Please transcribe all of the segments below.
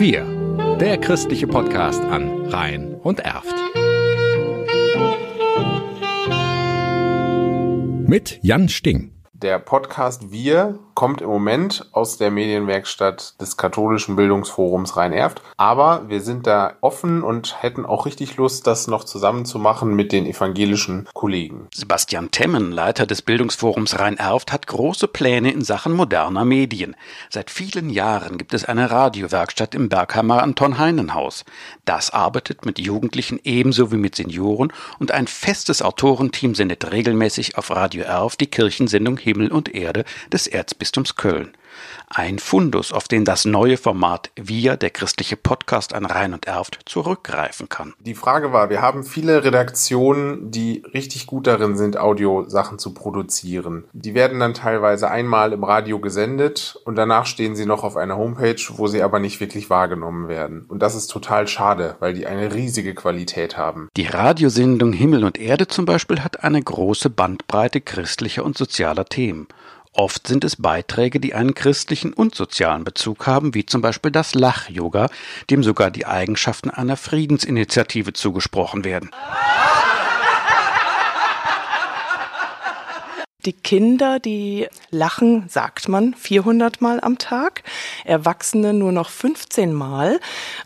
Wir, der christliche Podcast an Rhein und Erft. Mit Jan Sting. Der Podcast Wir kommt im Moment aus der Medienwerkstatt des katholischen Bildungsforums Rhein-Erft. Aber wir sind da offen und hätten auch richtig Lust, das noch zusammen zu machen mit den evangelischen Kollegen. Sebastian Temmen, Leiter des Bildungsforums Rhein-Erft, hat große Pläne in Sachen moderner Medien. Seit vielen Jahren gibt es eine Radiowerkstatt im Bergheimer Anton-Heinen-Haus. Das arbeitet mit Jugendlichen ebenso wie mit Senioren und ein festes Autorenteam sendet regelmäßig auf Radio Erft die Kirchensendung Himmel und Erde des Erzbistums Köln. Ein Fundus, auf den das neue Format Wir, der christliche Podcast an Rhein und Erft, zurückgreifen kann. Die Frage war, wir haben viele Redaktionen, die richtig gut darin sind, Audiosachen zu produzieren. Die werden dann teilweise einmal im Radio gesendet und danach stehen sie noch auf einer Homepage, wo sie aber nicht wirklich wahrgenommen werden. Und das ist total schade, weil die eine riesige Qualität haben. Die Radiosendung Himmel und Erde zum Beispiel hat eine große Bandbreite christlicher und sozialer Themen. Oft sind es Beiträge, die einen christlichen und sozialen Bezug haben, wie zum Beispiel das Lach-Yoga, dem sogar die Eigenschaften einer Friedensinitiative zugesprochen werden. Die Kinder, die lachen, sagt man, 400 Mal am Tag, Erwachsene nur noch 15 Mal.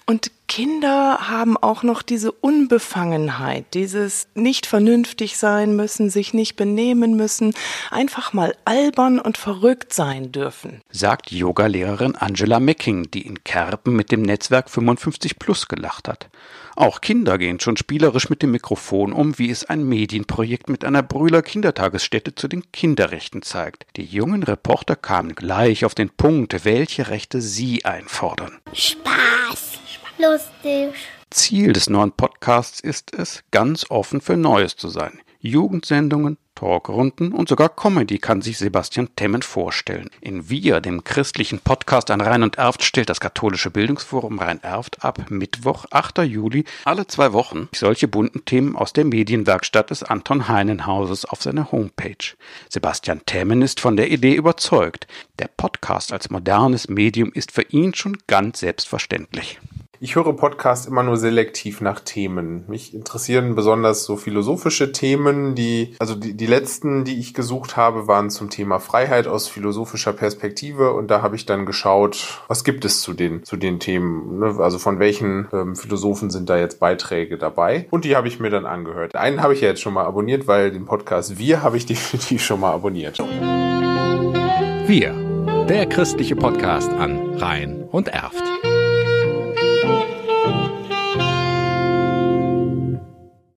Und Kinder haben auch noch diese Unbefangenheit, dieses nicht vernünftig sein müssen, sich nicht benehmen müssen, einfach mal albern und verrückt sein dürfen. Sagt Yogalehrerin Angela Mecking, die in Kerpen mit dem Netzwerk 55 Plus gelacht hat. Auch Kinder gehen schon spielerisch mit dem Mikrofon um, wie es ein Medienprojekt mit einer Brühler Kindertagesstätte zu den Kinderrechten zeigt. Die jungen Reporter kamen gleich auf den Punkt, welche Rechte sie einfordern. Spaß lustig. Ziel des neuen Podcasts ist es, ganz offen für Neues zu sein. Jugendsendungen, Talkrunden und sogar Comedy kann sich Sebastian Temmen vorstellen. In Wir, dem christlichen Podcast an Rhein und Erft, stellt das katholische Bildungsforum Rhein-Erft ab Mittwoch, 8. Juli, alle zwei Wochen solche bunten Themen aus der Medienwerkstatt des Anton Heinen Hauses auf seiner Homepage. Sebastian Temmen ist von der Idee überzeugt. Der Podcast als modernes Medium ist für ihn schon ganz selbstverständlich. Ich höre Podcasts immer nur selektiv nach Themen. Mich interessieren besonders so philosophische Themen, die, also die, die letzten, die ich gesucht habe, waren zum Thema Freiheit aus philosophischer Perspektive und da habe ich dann geschaut, was gibt es zu den, zu den Themen, ne? also von welchen ähm, Philosophen sind da jetzt Beiträge dabei und die habe ich mir dann angehört. Einen habe ich ja jetzt schon mal abonniert, weil den Podcast Wir habe ich definitiv schon mal abonniert. Wir, der christliche Podcast an Rhein und Erft.